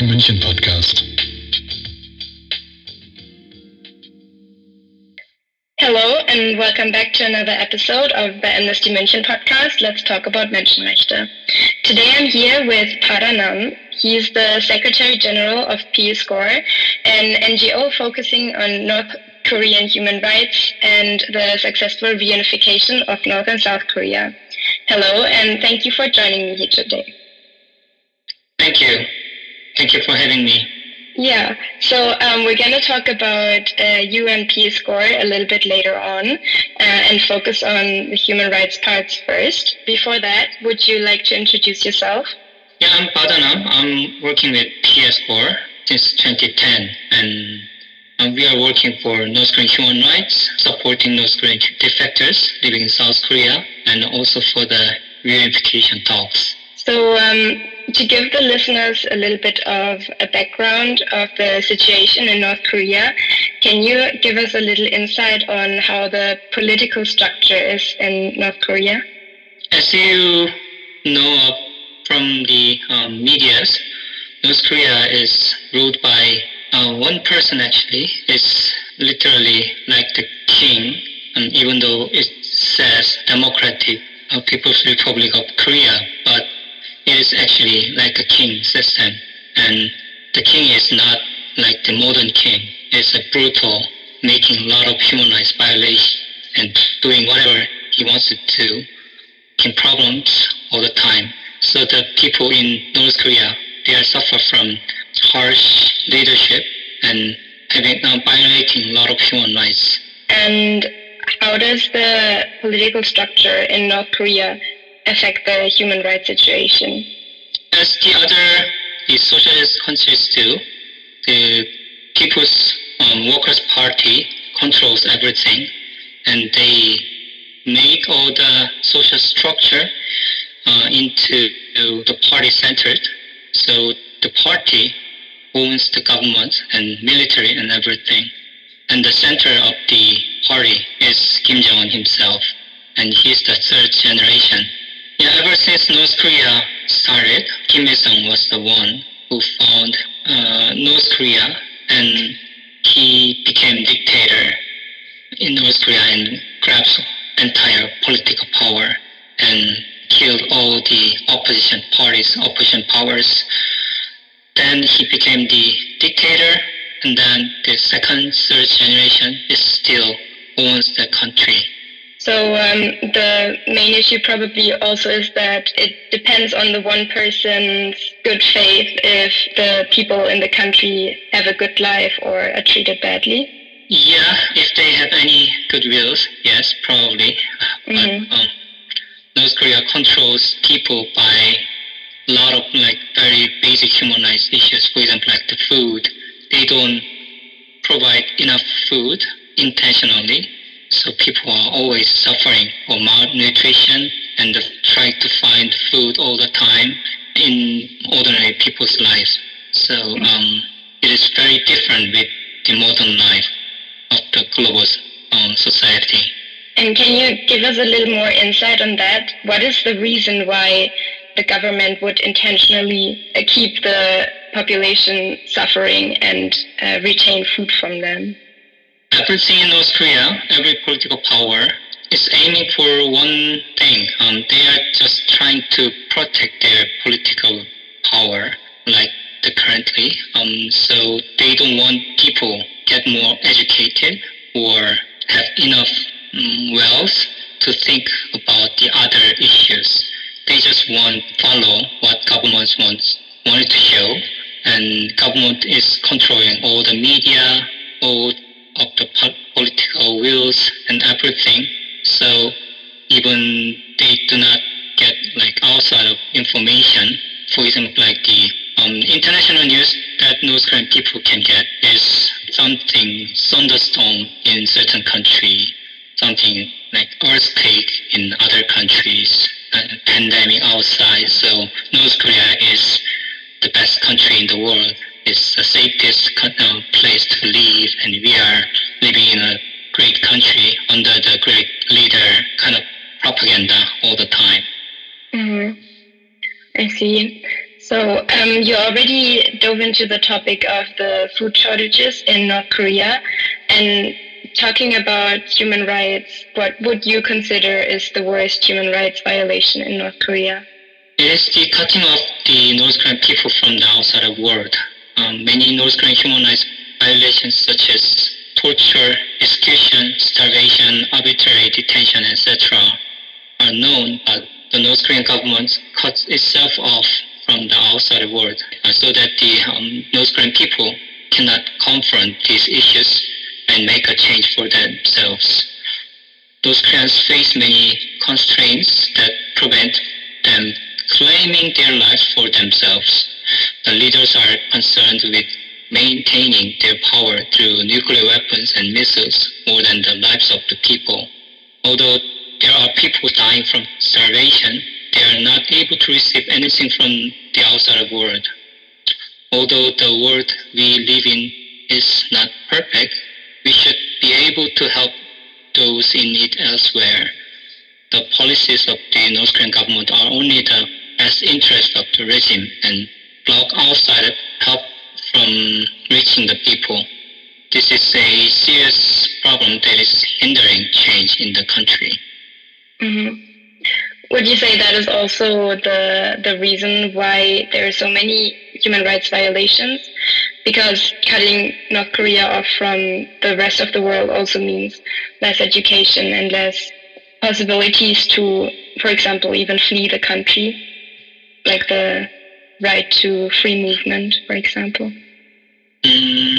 about Menschenrechte, der Amnesty München Podcast. Hello and welcome back to another episode of the Amnesty München podcast. Let's talk about Menschenrechte. Today I'm here with Bada Nam. He's the Secretary General of PSCORE, an NGO focusing on North Korean human rights and the successful reunification of North and South Korea. Hello, and thank you for joining me here today. Thank you. Thank you for having me. Yeah, so um, we're going to talk about uh, PSCORE a little bit later on uh, and focus on the human rights parts first. Before that, would you like to introduce yourself? Yeah, I'm Bada Nam. I'm working with PSCORE since 2010, and um, we are working for North Korean human rights, supporting North Korean defectors living in South Korea, and also for the reunification talks. So, um, to give the listeners a little bit of a background of the situation in North Korea, can you give us a little insight on how the political structure is in North Korea? As you know from the um, medias, North Korea is ruled by uh, one person actually. It's literally like the king, and even though it says Democratic uh, People's Republic of Korea, it is actually like a king system. And the king is not like the modern king. It's a brutal, making a lot of human rights violations and doing whatever he wants to do, making problems all the time. So the people in North Korea, they are suffer from harsh leadership and having uh, violating a lot of human rights. And how does the political structure in North Korea affect the human rights situation? As the other the socialist countries do, the People's um, Workers' Party controls everything, and they make all the social structure uh, into the party centered. So the party owns the government and military and everything. And the center of the party is Kim Jong-un himself, and he's the third generation. Ever since North Korea started, Kim Il-sung was the one who found uh, North Korea, and he became dictator in North Korea and grabbed entire political power and killed all the opposition parties, opposition powers. Then he became the dictator, and then the second, third generation is still owns the country. So um, the main issue probably also is that it depends on the one person's good faith if the people in the country have a good life or are treated badly. Yeah, if they have any goodwills, yes, probably. Mhm. But um, North Korea controls people by a lot of like very basic human rights issues. For example, like the food, they don't provide enough food intentionally, so people are always suffering or malnutrition and trying to find food all the time in ordinary people's lives. So um, it is very different with the modern life of the global um, society. And can you give us a little more insight on that? What is the reason why the government would intentionally uh, keep the population suffering and uh, retain food from them? Everything in North Korea, every political power is aiming for one thing. Um, they are just trying to protect their political power, like the currently. Um, so they don't want people get more educated or have enough um, wealth to think about the other issues. They just want follow what government wants wanted to show, and government is controlling all the media, all of the political wills and everything. So even they do not get like outside of information. For example, like the um, international news that North Korean people can get is something thunderstorm in certain country, something like earthquake in other countries, uh, pandemic outside. So North Korea is the best country in the world. It's the safest uh, place to live, and we are living in a great country under the great leader kind of propaganda all the time. hmm I see. So um, you already dove into the topic of the food shortages in North Korea, and talking about human rights, what would you consider is the worst human rights violation in North Korea? It is the cutting off the North Korean people from the outside world. Um, many North Korean human rights violations such as torture, execution, starvation, arbitrary detention, etc. are known, but the North Korean government cuts itself off from the outside world uh, so that the um, North Korean people cannot confront these issues and make a change for themselves. Those Koreans face many constraints that prevent them claiming their lives for themselves. The leaders are concerned with maintaining their power through nuclear weapons and missiles more than the lives of the people. Although there are people dying from starvation, they are not able to receive anything from the outside world. Although the world we live in is not perfect, we should be able to help those in need elsewhere. The policies of the North Korean government are only the best interest of the regime and block outside help from reaching the people. This is a serious problem that is hindering change in the country. Mm-hmm. Would you say that is also the the reason why there are so many human rights violations? Because cutting North Korea off from the rest of the world also means less education and less possibilities to, for example, even flee the country, like the right to free movement, for example. Mm,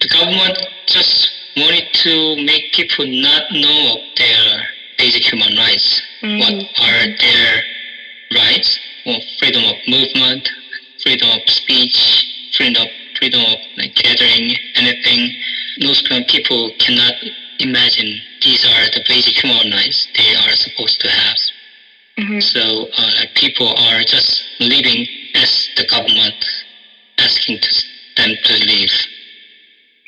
the government just wanted to make people not know of their basic human rights. Mhm. What are their rights? Well, freedom of movement, freedom of speech, freedom of freedom of like, gathering, anything. North Korean people cannot imagine these are the basic human rights they are supposed to have. Mhm. So uh, like people are just leaving as the government asking to, them to live.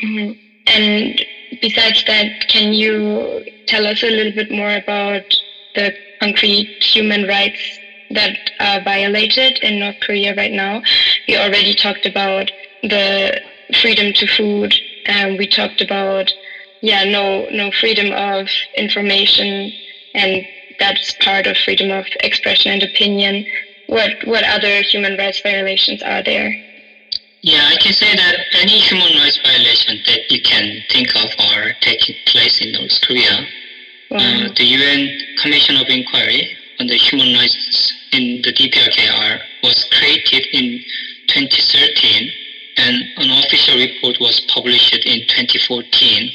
Mhm. And besides that, can you tell us a little bit more about the concrete human rights that are violated in North Korea right now? We already talked about the freedom to food, and we talked about yeah, no no freedom of information, and that's part of freedom of expression and opinion. What what other human rights violations are there? Yeah, I can say that any human rights violation that you can think of are taking place in North Korea. Wow. Uh, the UN Commission of Inquiry on the Human Rights in the DPRKR was created in 2013 and an official report was published in 2014.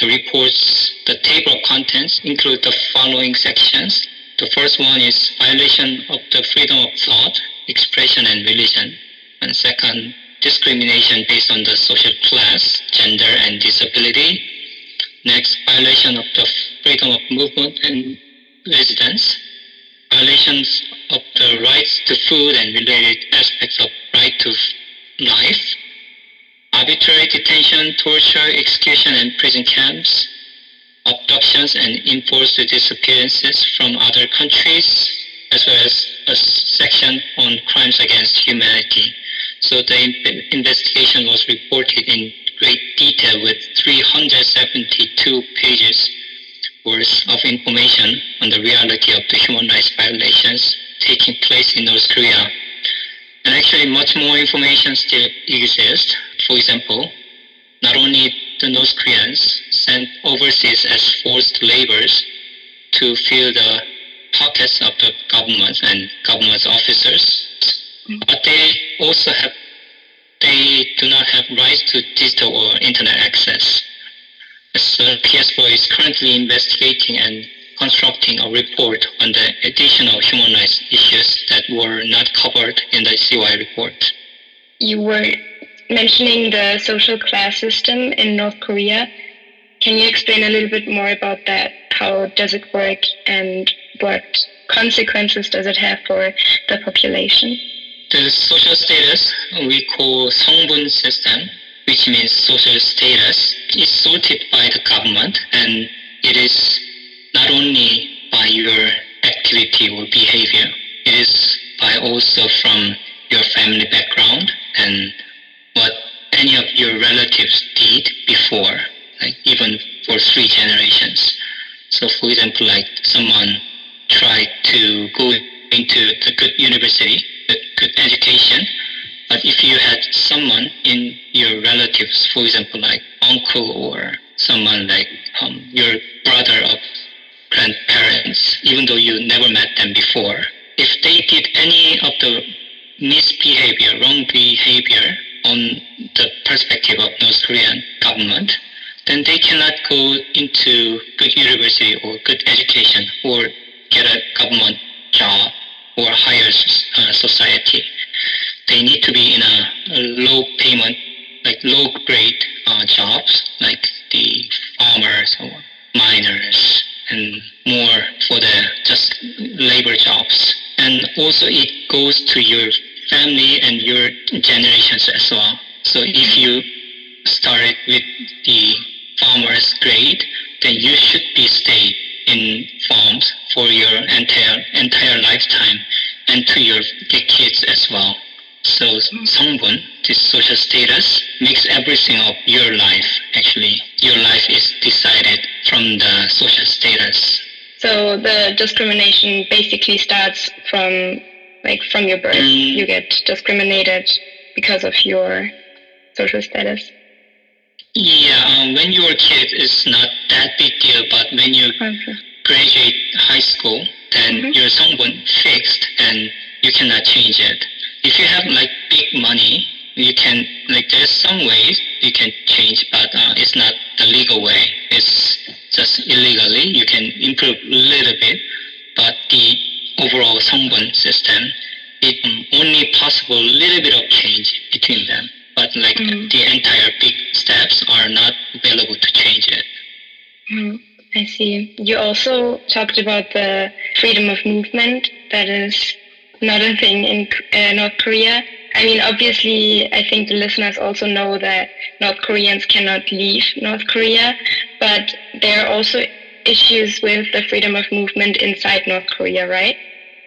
The report's the table of contents include the following sections. The first one is violation of the freedom of thought, expression, and religion. And second, discrimination based on the social class, gender, and disability. Next, violation of the freedom of movement and residence. Violations of the rights to food and related aspects of right to life. Arbitrary detention, torture, execution, and prison camps. Abductions and enforced disappearances from other countries, as well as a section on crimes against humanity. So the in- investigation was reported in great detail with 372 pages worth of information on the reality of the human rights violations taking place in North Korea. And actually much more information still exists. For example, not only the North Koreans sent overseas as forced laborers to fill the pockets of the government and government officers, but they also have they do not have rights to digital or internet access. So PSCORE is currently investigating and constructing a report on the additional human rights issues that were not covered in the COI report. You were mentioning the social class system in North Korea. Can you explain a little bit more about that? How does it work and what consequences does it have for the population? The social status we call 성분 system, which means social status, is sorted by the government and it is not only by your activity or behavior, it is by also from your family background before, like even for three generations. So, for example, like someone tried to go into the good university, the good education, but if you had someone in your relatives, for example, like uncle or someone like um, your brother or grandparents, even though you never met them before, if they did any of the misbehavior, wrong behavior on the perspective of North Korean government, then they cannot go into good university or good education or get a government job or higher uh, society. They need to be in a, a low payment, like low grade uh, jobs, like the farmers or miners, and more for the just labor jobs. And also it goes to your family and your generations as well. So if you started with the farmer's grade, then you should be stay in farms for your entire entire lifetime and to your kids as well. So Songbun, this social status, makes everything of your life actually. Your life is decided from the social status. So the discrimination basically starts from like from your birth. Mm. You get discriminated because of your social status. Yeah, um, when you're a kid, it's not that big deal, but when you Okay. graduate high school, then Mhm. you're someone fixed and you cannot change it. If you have like big money, you can like there's some ways you can change, but uh, it's not the legal way. It's just illegally. You can improve a little bit, but the overall Songbun system, it only possible little bit of change between them. But like Mhm. the entire big steps are not available to change it. Mm, I see. You also talked about the freedom of movement. That is not a thing in uh, North Korea. I mean, obviously, I think the listeners also know that North Koreans cannot leave North Korea, but there are also issues with the freedom of movement inside North Korea, right?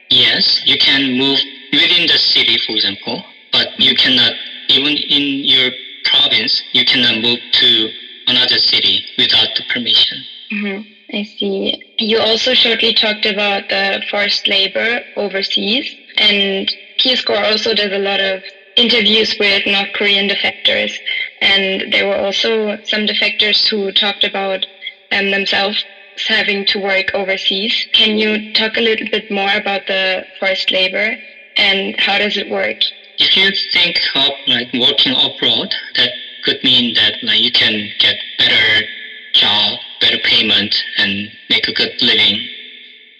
Yes, you can move within the city, for example, but you cannot, even in your province, you cannot move to another city without the permission. hmm I see. You also shortly talked about the forced labor overseas, and PSCORE also does a lot of interviews with North Korean defectors, and there were also some defectors who talked about um, themselves having to work overseas. Can you talk a little bit more about the forced labor and how does it work? If you think of like working abroad, that could mean that like you can get better job, better payment, and make a good living.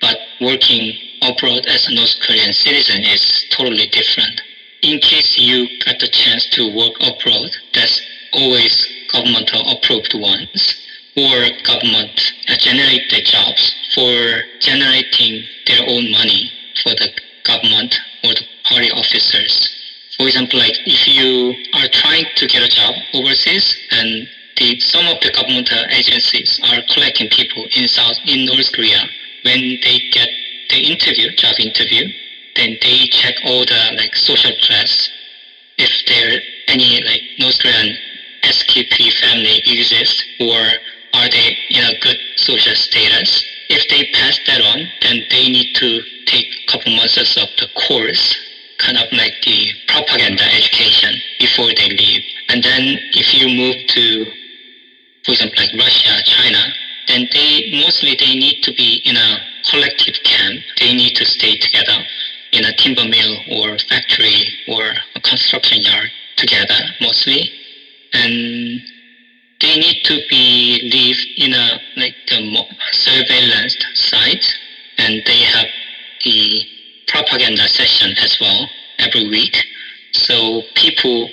But working abroad as a North Korean citizen is totally different. In case you get the chance to work abroad, that's always governmental approved ones or government uh, generate the jobs for generating their own money for the government or the party officers. For example, like if you are trying to get a job overseas and the, some of the governmental agencies are collecting people in South in North Korea when they get the interview, job interview, then they check all the like social class if there any like North Korean SKP family exists or are they in a good social status. If they pass that on, then they need to take a couple months of the course, kind of like the propaganda education before they leave. And then if you move to, for example, like Russia, China, then they mostly they need to be in a collective camp. They need to stay together in a timber mill or factory or a construction yard together mostly, they need to be live in a like mo- surveillance site, and they have the propaganda session as well every week. So people,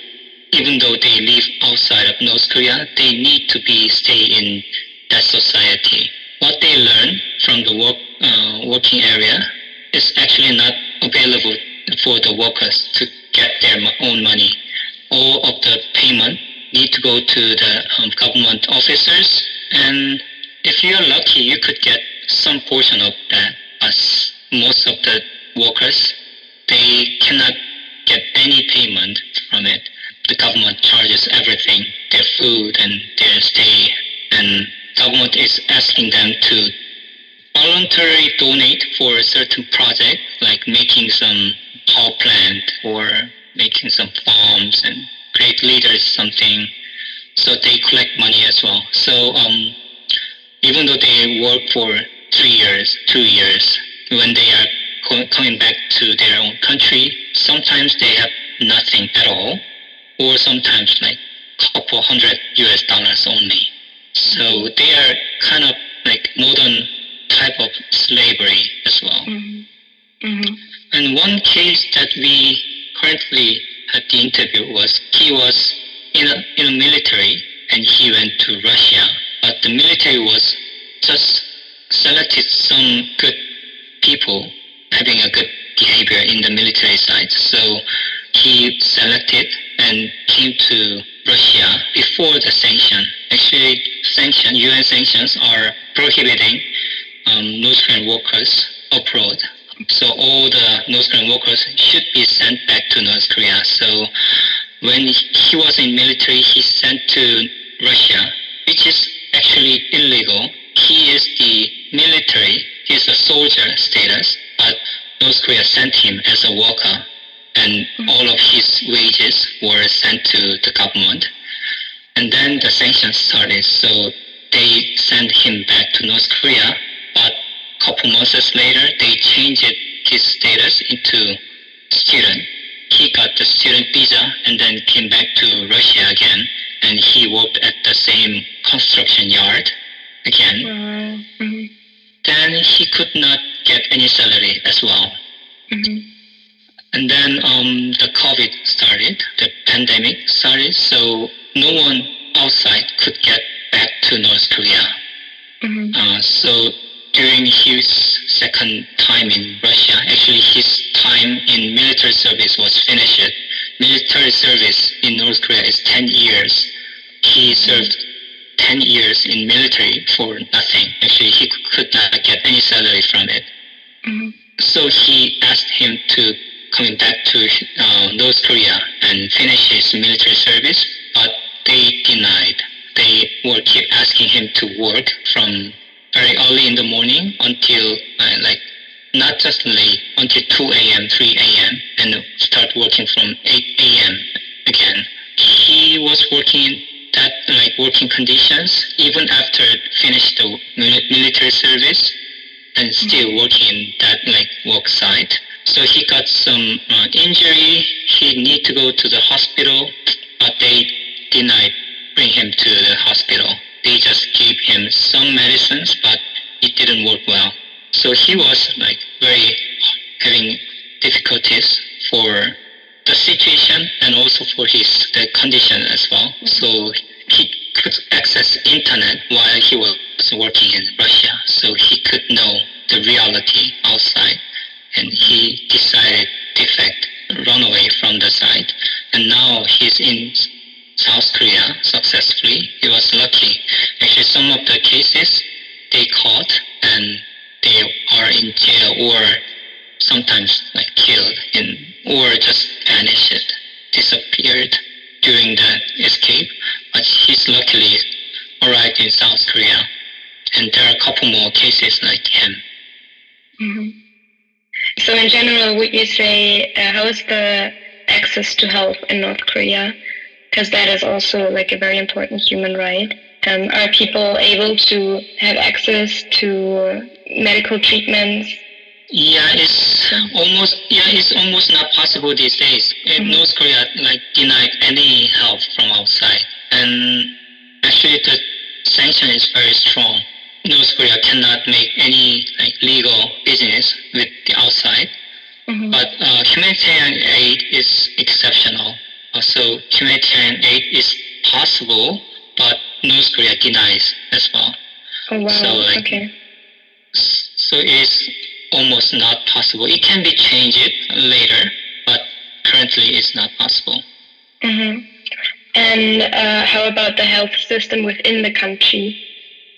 even though they live outside of North Korea, they need to be stay in that society. What they learn from the work uh, working area is actually not available for the workers to get their own money. All of the payment need to go to the um, government officers, and if you're lucky, you could get some portion of that. As most of the workers, they cannot get any payment from it. The government charges everything, their food and their stay, and government is asking them to voluntarily donate for a certain project, like making some power plant or making some farms and create leaders something. So they collect money as well. So um, even though they work for three years, two years, when they are co- coming back to their own country, sometimes they have nothing at all, or sometimes like couple hundred US dollars only. So they are kind of like modern type of slavery as well. Mm-hmm. Mm-hmm. And one case that we currently had the interview was he was in a, in a military and he went to Russia, but the military was just selected some good people having a good behavior in the military side. So he selected and came to Russia before the sanction. Actually, sanction, UN sanctions are prohibiting um, Korean workers abroad. So all the North Korean workers should be sent back to North Korea. So when he was in military, he sent to Russia, which is actually illegal. He is the military. He's a soldier status, but North Korea sent him as a worker, and hmm. all of his wages were sent to the government. And then the sanctions started, so they sent him back to North Korea, couple months later, they changed his status into student. He got the student visa and then came back to Russia again, and he worked at the same construction yard again. Wow. Mhm. Then he could not get any salary as well. Mhm. And then um, the COVID started, the pandemic started, so no one outside could get back to North Korea. Mhm. Uh, so during his second time in Russia, actually his time in military service was finished. Military service in North Korea is 10 years. He served 10 years in military for nothing. Actually, he could not get any salary from it. Mhm. So he asked him to come back to uh, North Korea and finish his military service, but they denied. They were keep asking him to work from very early in the morning until uh, like not just late until 2 a.m., 3 a.m. and start working from 8 a.m. again. He was working that like working conditions even after finished the mili- military service and still working that like work site. So he got some uh, injury. He need to go to the hospital, but they denied bring him to the hospital. They just gave him some medicines, but it didn't work well. So he was like very having difficulties for the situation and also for his the condition as well. Mm-hmm. So he could access internet while he was working in Russia, so he could know the reality outside, and he decided defect, run away from the site, and now he's in South Korea successfully. Some of the cases they caught and they are in jail or sometimes like killed in or just vanished, disappeared during the escape. But he's luckily arrived in South Korea, and there are a couple more cases like him. Mhm. So in general, would you say uh, how is the access to health in North Korea? Because that is also like a very important human right. Um, are people able to have access to medical treatments? Yeah, it's almost yeah, it's almost not possible these days. Mhm. North Korea like denied any help from outside, and actually the sanction is very strong. North Korea cannot make any like legal business with the outside, Mhm. but uh, humanitarian aid is exceptional. So humanitarian aid is possible, North Korea denies as well. Oh wow. so, like, okay. So it is almost not possible. It can be changed later, but currently it's not possible. hmm And uh, how about the health system within the country?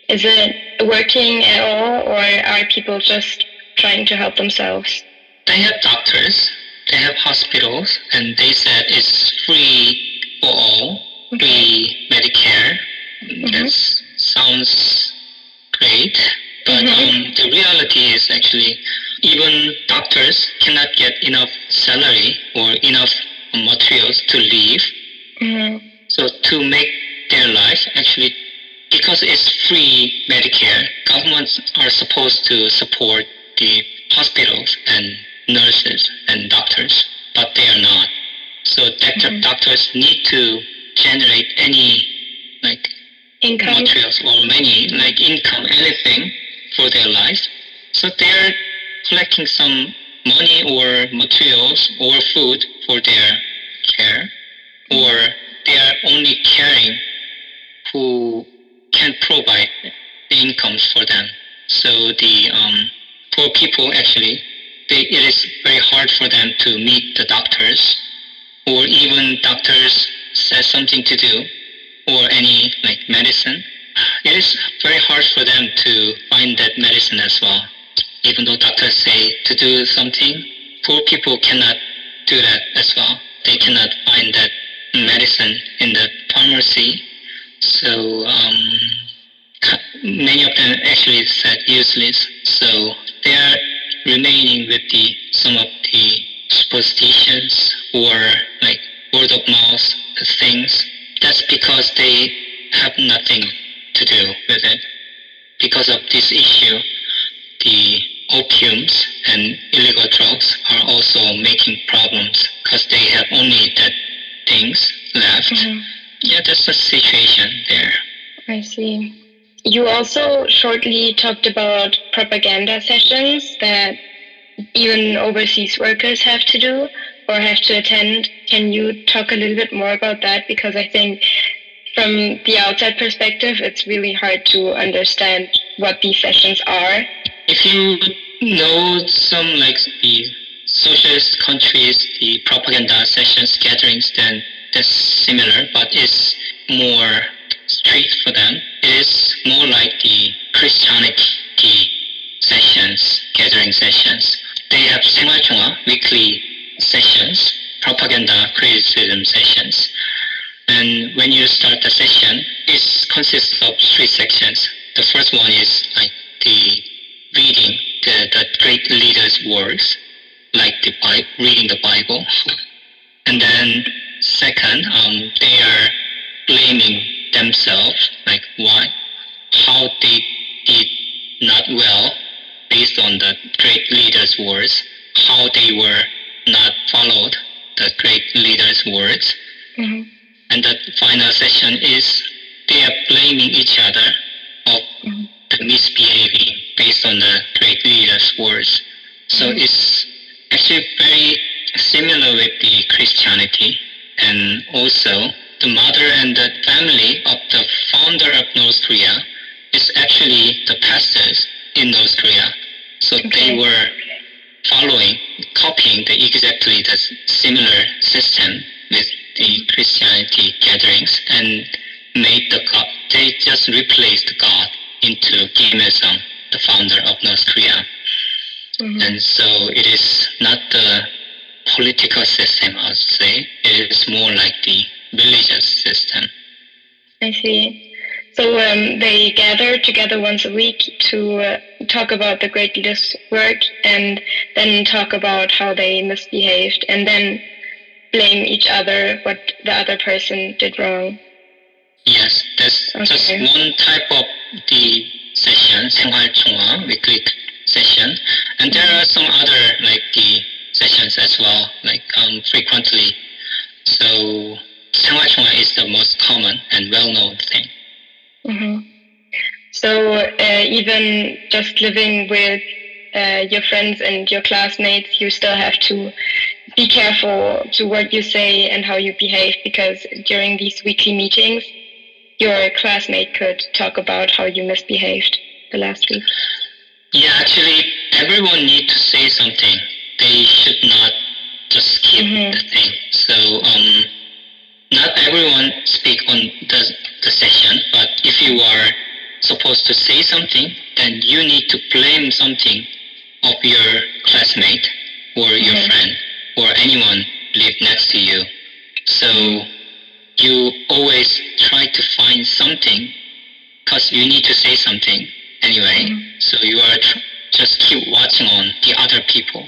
Is it working at all, or are people just trying to help themselves? They have doctors. they have hospitals, and they said it's free for all, free Medicare. That sounds great, but Mhm. um, the reality is actually even doctors cannot get enough salary or enough materials to live. hmm So to make their life actually, because it's free Medicare, governments are supposed to support the hospitals and nurses and doctors, but they are not. So doctor, Mhm. doctors need to generate any Income. materials or money, like income, anything for their life. So they're collecting some money or materials or food for their care, or they are only caring who can provide the incomes for them. So the um, poor people actually, they, it is very hard for them to meet the doctors, or even doctors says something to do, or any like medicine. It is very hard for them to find that medicine as well. Even though doctors say to do something, poor people cannot do that as well. They cannot find that medicine in the pharmacy. So um, many of them actually said useless. So they are remaining with the some of the superstitions or like word of mouth things. That's because they have nothing to do with it. Because of this issue, the opiums and illegal drugs are also making problems because they have only that things left. Mhm. Yeah, that's the situation there. I see. You also shortly talked about propaganda sessions that even overseas workers have to do or have to attend. Can you talk a little bit more about that? Because I think from the outside perspective, it's really hard to understand what these sessions are. If you know some like the socialist countries, the propaganda sessions, gatherings, then that's similar, but it's more strict for them. It is more like the Christianity sessions, gathering sessions. They have Sema weekly sessions propaganda criticism sessions. And when you start the session, it consists of three sections. The first one is like the reading the, the great leaders' words, like the Bible, reading the Bible. And then second, um, they are blaming themselves, like why, how they did not well based on the great leaders' words, how they were not followed the great leaders' words. Mhm. And the final session is they are blaming each other of Mhm. the misbehaving based on the great leaders' words. So Mhm. it's actually very similar with the Christianity and also the mother and the family of the founder of North Korea is actually the pastors in North Korea. So Okay. they were following, copying the exactly the similar system with the Christianity gatherings and made the God, they just replaced God into Kim Il-sung, the founder of North Korea. Mhm. And so it is not the political system, I would say. It is more like the religious system. I see. So um, they gather together once a week to uh, talk about the great leaders' work and then talk about how they misbehaved and then blame each other what the other person did wrong. Yes, that's just Okay. one type of the session, 생활총화, weekly session. And there are some other like the sessions as well, like um, frequently. So 생활총화 is the most common and well-known thing. hmm So uh, even just living with uh, your friends and your classmates, you still have to be careful to what you say and how you behave because during these weekly meetings, your classmate could talk about how you misbehaved the last week. Yeah, actually, everyone needs to say something. They should not just skip Mhm. the thing. So, um, not everyone speak on the, the session, but if you are supposed to say something, then you need to blame something of your classmate or your Mhm. friend. or anyone live next to you. So you always try to find something because you need to say something anyway. Mhm. So you are tr- just keep watching on the other people,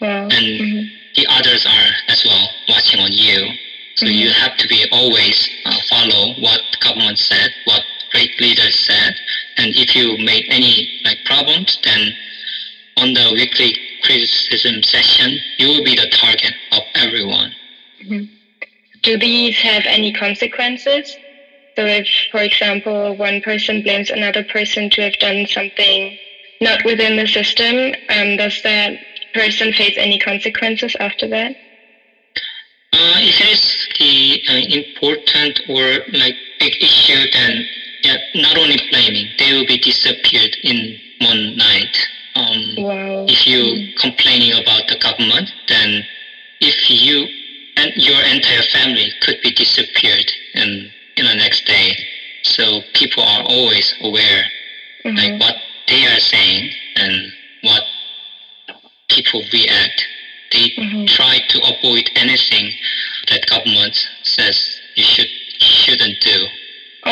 Wow. and Mhm. the others are as well watching on you. So you have to be always uh, follow what government said, what great leaders said, and if you made any like problems, then on the weekly criticism session, you will be the target of everyone. Mhm. Do these have any consequences? So, if, for example, one person blames another person to have done something not within the system, um, does that person face any consequences after that? Uh, if it is the uh, important or like big issue, then yeah, not only blaming, they will be disappeared in one night. Um, Wow. if you complaining about the government, then if you and your entire family could be disappeared in in the next day. So people are always aware Mhm. like what they are saying and what people react. They Mhm. try to avoid anything that government says you should shouldn't do.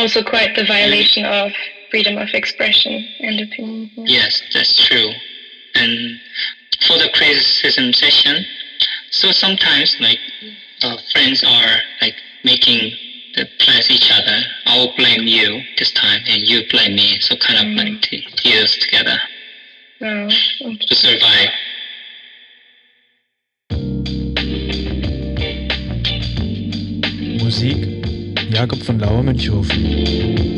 Also, quite the violation of freedom of expression and opinion. yeah. Yes, that's true. And for the criticism session, so sometimes like uh, friends are like making the plans each other. I will blame you this time, and you blame me. So kind of Mm. like to deals together Wow. to survive. Musik Jakob von Lauer Münchhofen.